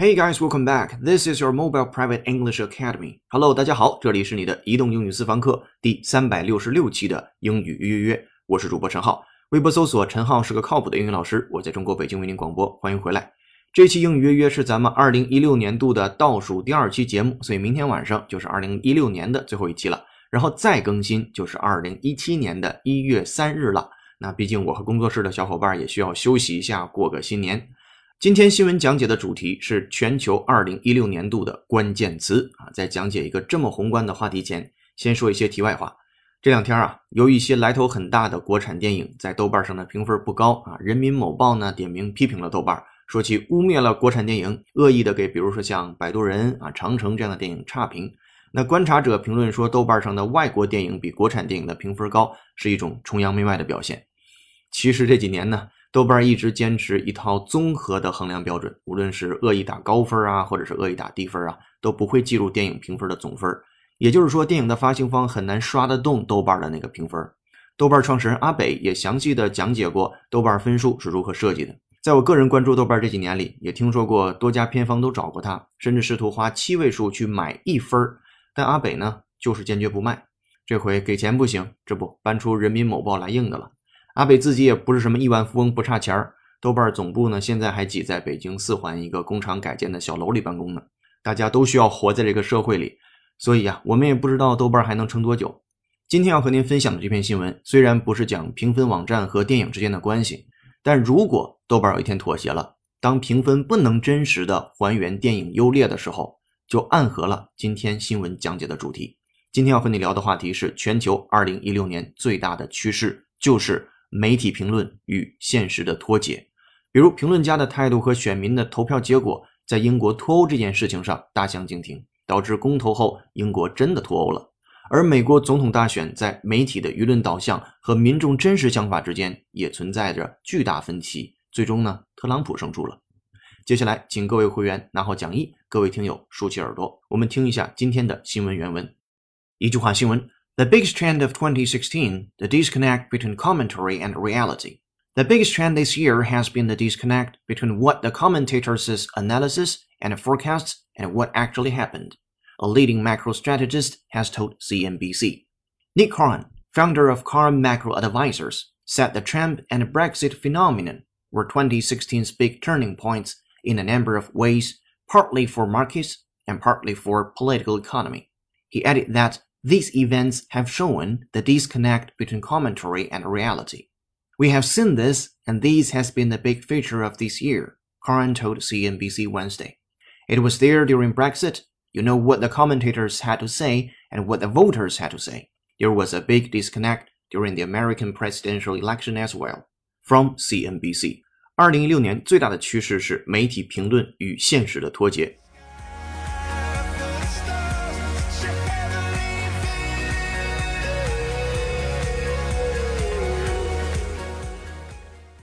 Hey guys, welcome back. This is your mobile private English academy. Hello，大家好，这里是你的移动英语私房课第三百六十六期的英语约约，我是主播陈浩。微博搜索陈浩是个靠谱的英语老师，我在中国北京为您广播，欢迎回来。这期英语约约是咱们二零一六年度的倒数第二期节目，所以明天晚上就是二零一六年的最后一期了。然后再更新就是二零一七年的一月三日了。那毕竟我和工作室的小伙伴也需要休息一下，过个新年。今天新闻讲解的主题是全球二零一六年度的关键词啊。在讲解一个这么宏观的话题前，先说一些题外话。这两天啊，有一些来头很大的国产电影在豆瓣上的评分不高啊。人民某报呢点名批评了豆瓣，说其污蔑了国产电影，恶意的给比如说像《摆渡人》啊、《长城》这样的电影差评。那观察者评论说，豆瓣上的外国电影比国产电影的评分高，是一种崇洋媚外的表现。其实这几年呢，豆瓣一直坚持一套综合的衡量标准，无论是恶意打高分啊，或者是恶意打低分啊，都不会计入电影评分的总分。也就是说，电影的发行方很难刷得动豆瓣的那个评分。豆瓣创始人阿北也详细的讲解过豆瓣分数是如何设计的。在我个人关注豆瓣这几年里，也听说过多家片方都找过他，甚至试图花七位数去买一分。但阿北呢，就是坚决不卖。这回给钱不行，这不搬出人民某报来硬的了。阿北自己也不是什么亿万富翁，不差钱儿。豆瓣总部呢，现在还挤在北京四环一个工厂改建的小楼里办公呢。大家都需要活在这个社会里，所以呀，我们也不知道豆瓣还能撑多久。今天要和您分享的这篇新闻，虽然不是讲评分网站和电影之间的关系，但如果豆瓣有一天妥协了，当评分不能真实的还原电影优劣的时候。就暗合了今天新闻讲解的主题。今天要和你聊的话题是全球二零一六年最大的趋势，就是媒体评论与现实的脱节。比如，评论家的态度和选民的投票结果，在英国脱欧这件事情上大相径庭，导致公投后英国真的脱欧了。而美国总统大选在媒体的舆论导向和民众真实想法之间也存在着巨大分歧。最终呢，特朗普胜出了。接下来，请各位会员拿好讲义，各位听友竖起耳朵，我们听一下今天的新闻原文。一句话新闻：The biggest trend of 2016, the disconnect between commentary and reality. The biggest trend this year has been the disconnect between what the commentators' analysis and forecasts and what actually happened. A leading macro strategist has told CNBC. Nick Carn, founder of Carn Macro Advisors, said the Trump and Brexit phenomenon were 2016's big turning points in a number of ways, partly for markets and partly for political economy. He added that these events have shown the disconnect between commentary and reality. We have seen this, and this has been the big feature of this year, Karan told CNBC Wednesday. It was there during Brexit. You know what the commentators had to say and what the voters had to say. There was a big disconnect during the American presidential election as well. From CNBC. 二零一六年最大的趋势是媒体评论与现实的脱节。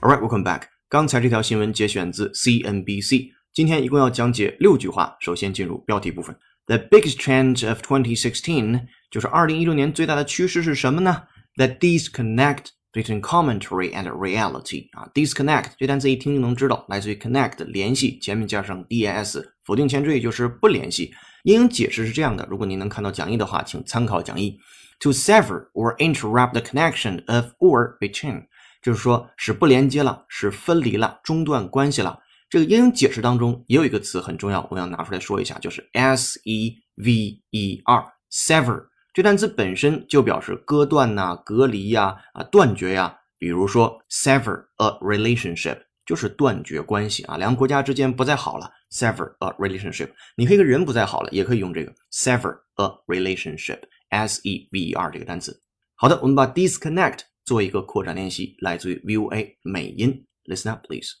All right, welcome back. 刚才这条新闻节选自 CNBC。今天一共要讲解六句话。首先进入标题部分。The biggest trend of 2016就是二零一六年最大的趋势是什么呢？The disconnect between commentary and reality 啊，disconnect 这单词一听就能知道，来自于 connect 联系，前面加上 das 否定前缀就是不联系。英语解释是这样的，如果您能看到讲义的话，请参考讲义。To sever or interrupt the connection of or between， 就是说是不连接了，是分离了，中断关系了。这个英语解释当中也有一个词很重要，我想拿出来说一下，就是 s e v e r，sever。这单词本身就表示割断呐、隔离呀、啊断绝呀。比如说，sever a relationship 就是断绝关系啊，两个国家之间不再好了。sever a relationship，你可以跟人不再好了，也可以用这个 sever a relationship，s e v e r 这个单词。好的，我们把 disconnect 做一个扩展练习，来自于 VOA 美音。Listen up, please.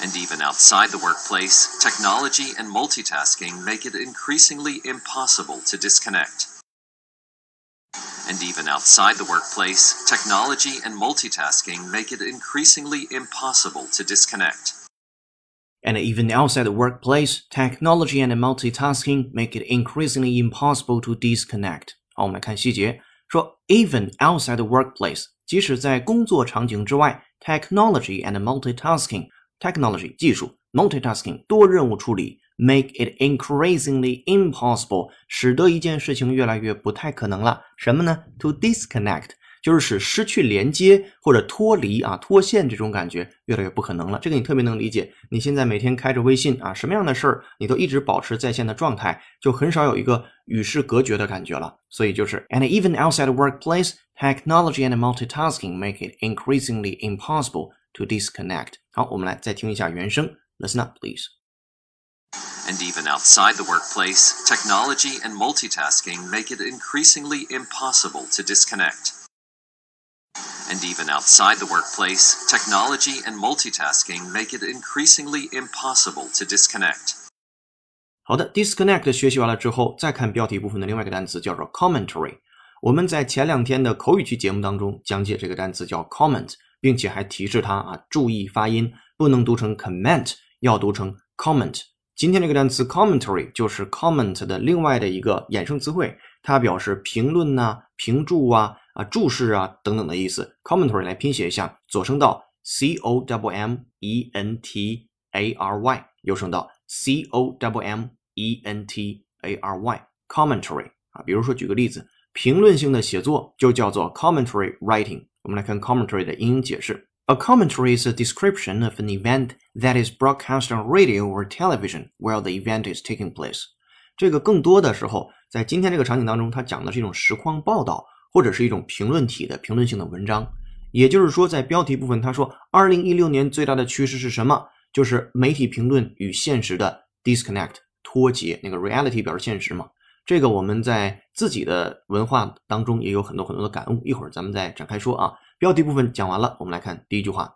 And even outside the workplace, technology and multitasking make it increasingly impossible to disconnect. And even outside the workplace, technology and multitasking make it increasingly impossible to disconnect. And even outside the workplace, technology and multitasking make it increasingly impossible to disconnect. 好，我们来看细节， 说 even outside the workplace， 即使在工作场景之外，technology and multitasking，technology 技术，multitasking 多任务处理，make it increasingly impossible，使得一件事情越来越不太可能了。什么呢？To disconnect。 就是使失去连接或者脱离啊脱线这种感觉越来越不可能了。这个你特别能理解。你现在每天开着微信啊，什么样的事儿你都一直保持在线的状态，就很少有一个与世隔绝的感觉了。所以就是 And even outside the workplace, technology and multitasking make it increasingly impossible to disconnect。好，我们来再听一下原声。Listen up, please. And even outside the workplace, technology and multitasking make it increasingly impossible to disconnect. And even outside the workplace, technology and multitasking make it increasingly impossible to disconnect. 好的，disconnect 学习完了之后，再看标题部分的另外一个单词叫做 commentary。我们在前两天的口语区节目当中讲解这个单词叫 comment，并且还提示它啊注意发音，不能读成 comment，要读成 comment。今天这个单词 commentary 就是 comment 的另外的一个衍生词汇，它表示评论呐、评注啊。啊，注释啊等等的意思。Commentary 来拼写一下，左声道 c o w m e n t a r y，右声道 c o w m e n t a r y。Commentary 啊，比如说举个例子，评论性的写作就叫做 commentary writing。我们来看 commentary 的英英解释：A commentary is a description of an event that is broadcast on radio or television while the event is taking place。这个更多的时候，在今天这个场景当中，它讲的是一种实况报道。 或者是一种评论体的评论性的文章，也就是说，在标题部分，他说，二零一六年最大的趋势是什么？就是媒体评论与现实的 disconnect 脱节。那个 reality 表示现实嘛，这个我们在自己的文化当中也有很多很多的感悟。一会儿咱们再展开说啊。标题部分讲完了，我们来看第一句话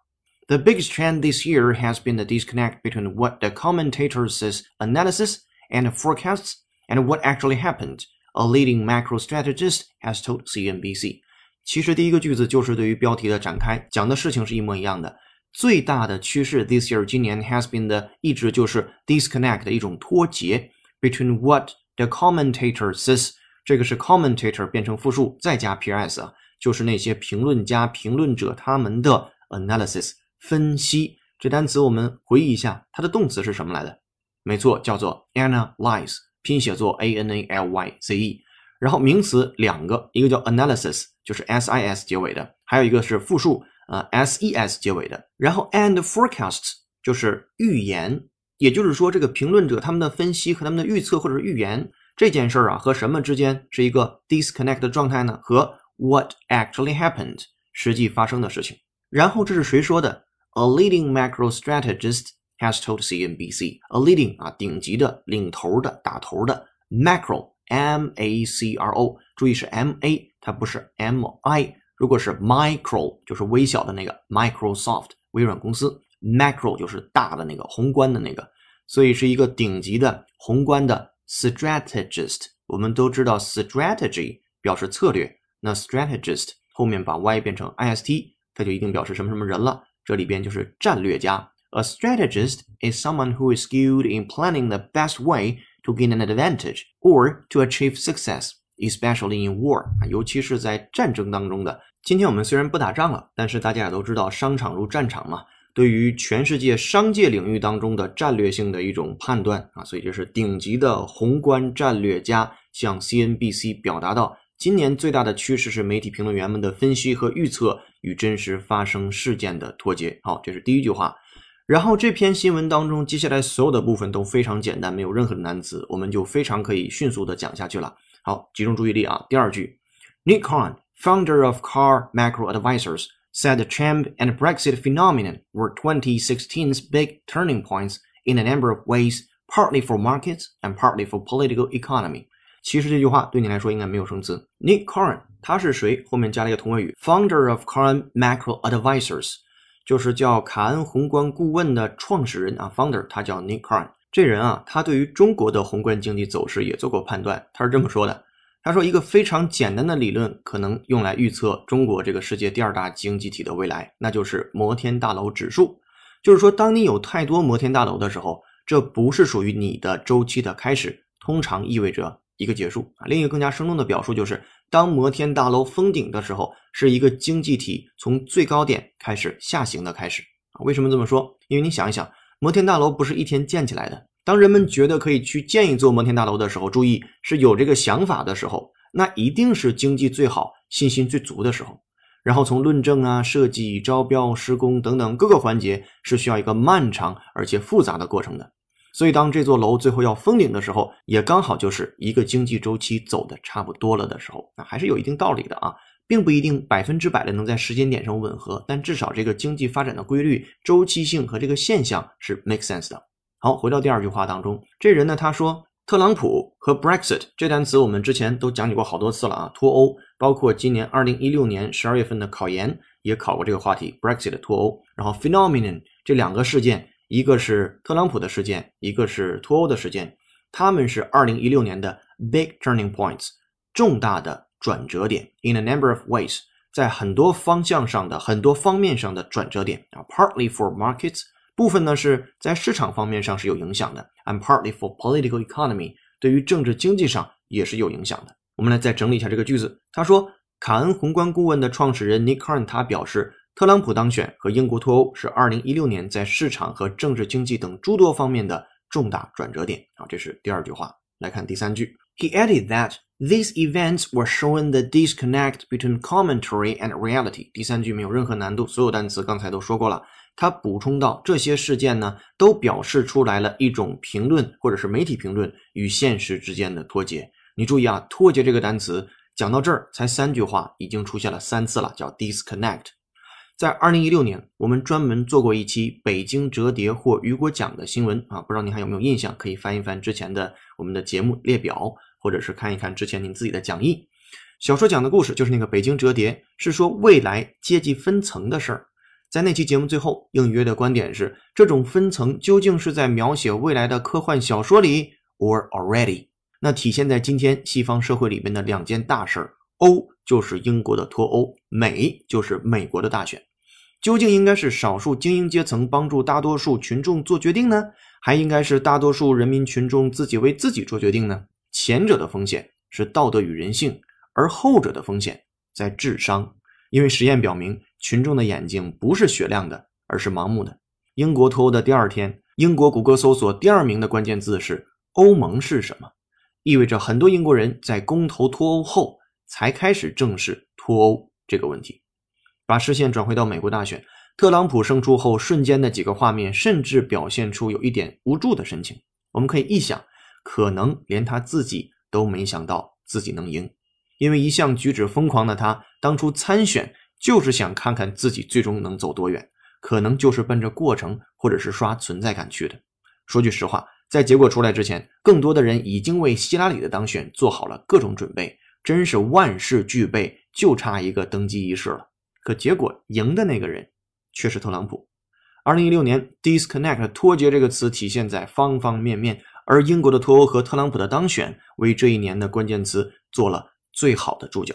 ：The biggest trend this year has been the disconnect between what the commentators' analysis and forecasts and what actually happened. A leading macro strategist has told CNBC。其实第一个句子就是对于标题的展开，讲的事情是一模一样的。最大的趋势，this year 今年 has been 的一直就是 disconnect 的一种脱节，between what the commentator says。这个是 commentator 变成复数再加 ps 啊，就是那些评论家、评论者他们的 analysis 分析。这单词我们回忆一下，它的动词是什么来的？没错，叫做 analyze。拼写作 a n a l y z e，然后名词两个，一个叫 analysis，就是 s i s 结尾的，还有一个是复数，呃 s e s 结尾的。然后 and forecasts 就是预言，也就是说这个评论者他们的分析和他们的预测或者是预言这件事儿啊和什么之间是一个 disconnect 的状态呢？和 what actually happened 实际发生的事情。然后这是谁说的？A leading macro strategist。Has told CNBC a leading 啊顶级的领头的打头的 macro M A C R O，注意是 M A，它不是 M I。如果是 micro，就是微小的那个 Microsoft 微软公司，macro 就是大的那个宏观的那个，所以是一个顶级的宏观的 strategist。我们都知道 strategy 表示策略，那 strategist 后面把 y 变成 i s t，它就一定表示什么什么人了。这里边就是战略家。A strategist is someone who is skilled in planning the best way to gain an advantage or to achieve success, especially in war 啊，尤其是在战争当中的。今天我们虽然不打仗了，但是大家也都知道，商场如战场嘛。对于全世界商界领域当中的战略性的一种判断啊，所以这是顶级的宏观战略家向 CNBC 表达到，今年最大的趋势是媒体评论员们的分析和预测与真实发生事件的脱节。好，这是第一句话。然后这篇新闻当中，接下来所有的部分都非常简单，没有任何的难词，我们就非常可以迅速的讲下去了。好，集中注意力啊！第二句，Nick Khan, founder of Car Macro Advisors, said the Trump and Brexit phenomenon were 2016's big turning points in a number of ways, partly for markets and partly for political economy。其实这句话对你来说应该没有生词。Nick Khan 他是谁？后面加了一个同位语，founder of Car Macro Advisors。 就是叫卡恩宏观顾问的创始人啊，founder，他叫 Nick Khan。这人啊，他对于中国的宏观经济走势也做过判断。他是这么说的：他说，一个非常简单的理论可能用来预测中国这个世界第二大经济体的未来，那就是摩天大楼指数。就是说，当你有太多摩天大楼的时候，这不是属于你的周期的开始，通常意味着一个结束啊。另一个更加生动的表述就是，当摩天大楼封顶的时候，是一个经济体从最高点开始下行的开始。为什么这么说？因为你想一想，摩天大楼不是一天建起来的。当人们觉得可以去建一座摩天大楼的时候，注意是有这个想法的时候，那一定是经济最好、信心最足的时候。然后从论证啊、设计、招标、施工等等各个环节，是需要一个漫长而且复杂的过程的。所以，当这座楼最后要封顶的时候，也刚好就是一个经济周期走的差不多了的时候，那还是有一定道理的啊，并不一定百分之百的能在时间点上吻合，但至少这个经济发展的规律、周期性和这个现象是 make sense 的。好，回到第二句话当中，这人呢，他说特朗普和 Brexit 这单词我们之前都讲解过好多次了啊，脱欧，包括今年二零一六年十二月份的考研也考过这个话题，Brexit 脱欧，然后 phenomenon 这两个事件。一个是特朗普的事件，一个是脱欧的事件，他们是二零一六年的 big turning points，重大的转折点。In a number of ways，在很多方向上的很多方面上的转折点啊。Partly for markets，部分呢是在市场方面上是有影响的，and partly for political economy，对于政治经济上也是有影响的。我们来再整理一下这个句子。他说，卡恩宏观顾问的创始人 Nick Kern 他表示。特朗普当选和英国脱欧是2016年在市场和政治经济等诸多方面的重大转折点啊，这是第二句话。来看第三句，He added that these events were showing the disconnect between commentary and reality。第三句没有任何难度，所有单词刚才都说过了。他补充到，这些事件呢，都表示出来了一种评论或者是媒体评论与现实之间的脱节。你注意啊，脱节这个单词讲到这儿才三句话，已经出现了三次了，叫 disconnect。在二零一六年，我们专门做过一期北京折叠或雨果奖的新闻啊，不知道您还有没有印象？可以翻一翻之前的我们的节目列表，或者是看一看之前您自己的讲义。小说讲的故事就是那个北京折叠，是说未来阶级分层的事儿。在那期节目最后，应约的观点是：这种分层究竟是在描写未来的科幻小说里，or already？那体现在今天西方社会里面的两件大事儿：欧就是英国的脱欧，美就是美国的大选。究竟应该是少数精英阶层帮助大多数群众做决定呢，还应该是大多数人民群众自己为自己做决定呢？前者的风险是道德与人性，而后者的风险在智商。因为实验表明，群众的眼睛不是雪亮的，而是盲目的。英国脱欧的第二天，英国谷歌搜索第二名的关键字是“欧盟是什么”，意味着很多英国人在公投脱欧后才开始正视脱欧这个问题。把视线转回到美国大选，特朗普胜出后瞬间的几个画面，甚至表现出有一点无助的神情。我们可以臆想，可能连他自己都没想到自己能赢，因为一向举止疯狂的他，当初参选就是想看看自己最终能走多远，可能就是奔着过程或者是刷存在感去的。说句实话，在结果出来之前，更多的人已经为希拉里的当选做好了各种准备，真是万事俱备，就差一个登基仪式了。可结果赢的那个人却是特朗普。二零一六年，disconnect 脱节这个词体现在方方面面，而英国的脱欧和特朗普的当选为这一年的关键词做了最好的注脚。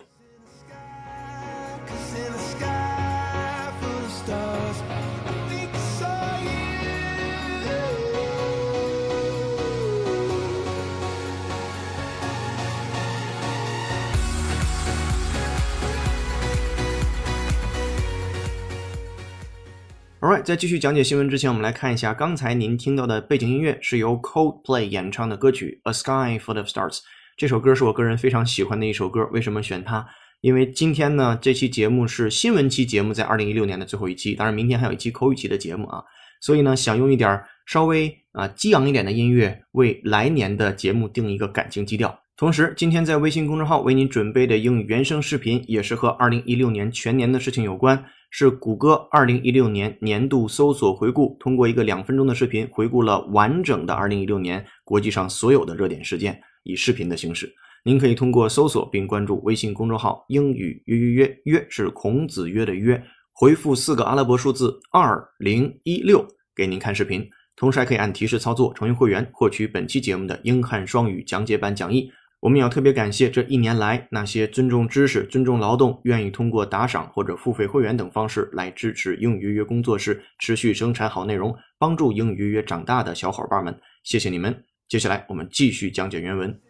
Alright，在继续讲解新闻之前，我们来看一下刚才您听到的背景音乐是由 Coldplay 演唱的歌曲《A Sky Full of Stars》。这首歌是我个人非常喜欢的一首歌。为什么选它？因为今天呢，这期节目是新闻期节目，在二零一六年的最后一期。当然，明天还有一期口语期的节目啊。所以呢，想用一点稍微啊激昂一点的音乐，为来年的节目定一个感情基调。同时，今天在微信公众号为您准备的英语原声视频，也是和二零一六年全年的事情有关。是谷歌二零一六年年度搜索回顾，通过一个两分钟的视频回顾了完整的二零一六年国际上所有的热点事件，以视频的形式。您可以通过搜索并关注微信公众号“英语约约约”，约是孔子约的约，回复四个阿拉伯数字二零一六给您看视频。同时还可以按提示操作成为会员，获取本期节目的英汉双语讲解版讲义。我们要特别感谢这一年来那些尊重知识、尊重劳动、愿意通过打赏或者付费会员等方式来支持英语约工作室持续生产好内容，帮助英语约约长大的小伙伴们，谢谢你们！接下来我们继续讲解原文。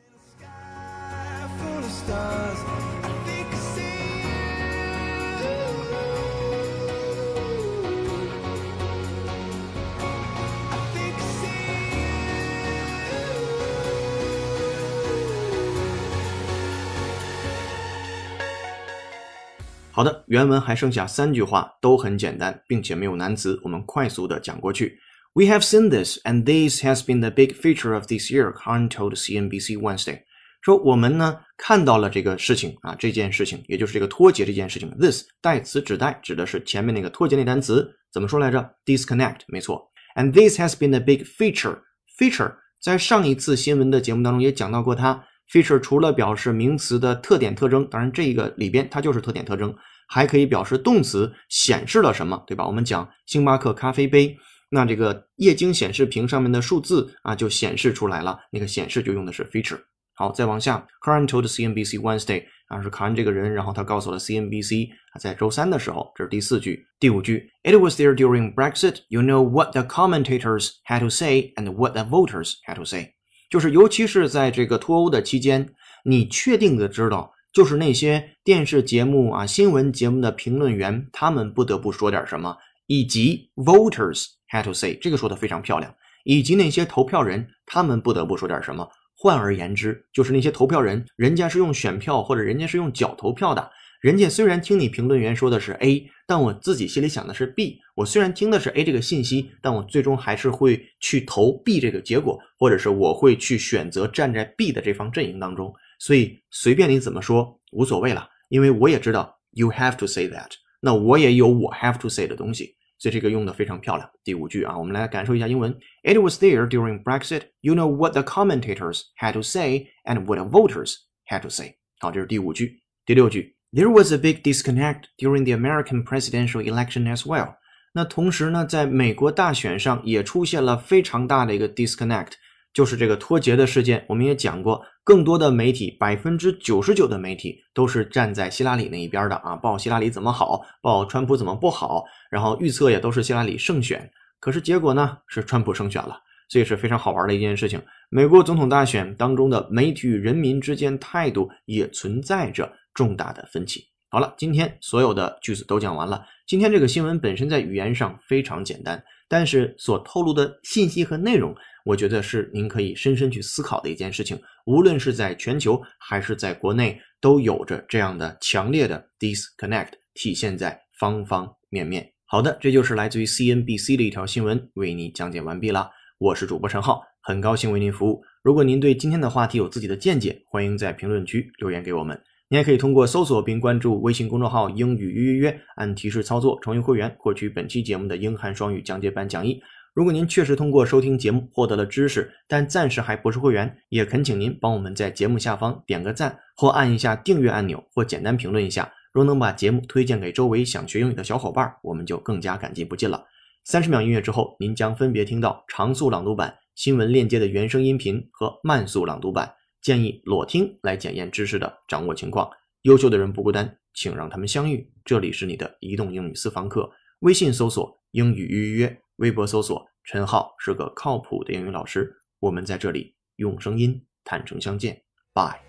好的，原文还剩下三句话，都很简单，并且没有难词，我们快速的讲过去。We have seen this, and this has been the big feature of this year. Khan told CNBC Wednesday. 说我们呢看到了这个事情啊，这件事情，也就是这个脱节这件事情。This 代词指代指的是前面那个脱节那单词，怎么说来着？Disconnect，没错。And this has been the big feature. Feature 在上一次新闻的节目当中也讲到过它。Feature 除了表示名词的特点特征，当然这个里边它就是特点特征，还可以表示动词显示了什么，对吧？我们讲星巴克咖啡杯，那这个液晶显示屏上面的数字啊就显示出来了，那个显示就用的是 feature。好，再往下，Karen told CNBC Wednesday 啊，是卡恩这个人，然后他告诉了 CNBC 啊，在周三的时候，这是第四句，第五句，It was there during Brexit. You know what the commentators had to say and what the voters had to say. 就是尤其是在这个脱欧的期间，你确定的知道，就是那些电视节目啊、新闻节目的评论员，他们不得不说点什么，以及 voters had to say，这个说的非常漂亮，以及那些投票人，他们不得不说点什么。换而言之，就是那些投票人，人家是用选票或者人家是用脚投票的。人家虽然听你评论员说的是 A，但我自己心里想的是 B。我虽然听的是 A 这个信息，但我最终还是会去投 B 这个结果，或者是我会去选择站在 B 的这方阵营当中。所以随便你怎么说无所谓了，因为我也知道 you have to say that，那我也有我 have to say 的东西。所以这个用的非常漂亮。第五句啊，我们来感受一下英文。It was there during Brexit. You know what the commentators had to say and what the voters had to say. 好，这是第五句。第六句，There was a big disconnect during the American presidential election as well. 那同时呢，在美国大选上也出现了非常大的一个 disconnect。就是这个脱节的事件，我们也讲过，更多的媒体，百分之九十九的媒体都是站在希拉里那一边的啊，报希拉里怎么好，报川普怎么不好，然后预测也都是希拉里胜选。可是结果呢，是川普胜选了，所以是非常好玩的一件事情。美国总统大选当中的媒体与人民之间态度也存在着重大的分歧。好了，今天所有的句子都讲完了。今天这个新闻本身在语言上非常简单，但是所透露的信息和内容。我觉得是您可以深深去思考的一件事情，无论是在全球还是在国内，都有着这样的强烈的 disconnect 体现在方方面面。好的，这就是来自于 CNBC 的一条新闻，为你讲解完毕了。我是主播陈浩，很高兴为您服务。如果您对今天的话题有自己的见解，欢迎在评论区留言给我们。您还可以通过搜索并关注微信公众号“英语约约约”，按提示操作成为会员，获取本期节目的英汉双语讲解版讲义。如果您确实通过收听节目获得了知识，但暂时还不是会员，也恳请您帮我们在节目下方点个赞，或按一下订阅按钮，或简单评论一下。若能把节目推荐给周围想学英语的小伙伴，我们就更加感激不尽了。三十秒音乐之后，您将分别听到长速朗读版、新闻链接的原声音频和慢速朗读版。建议裸听来检验知识的掌握情况。优秀的人不孤单，请让他们相遇。这里是你的移动英语私房课，微信搜索“英语预约”。微博搜索“陈浩”是个靠谱的英语老师，我们在这里用声音坦诚相见，Bye。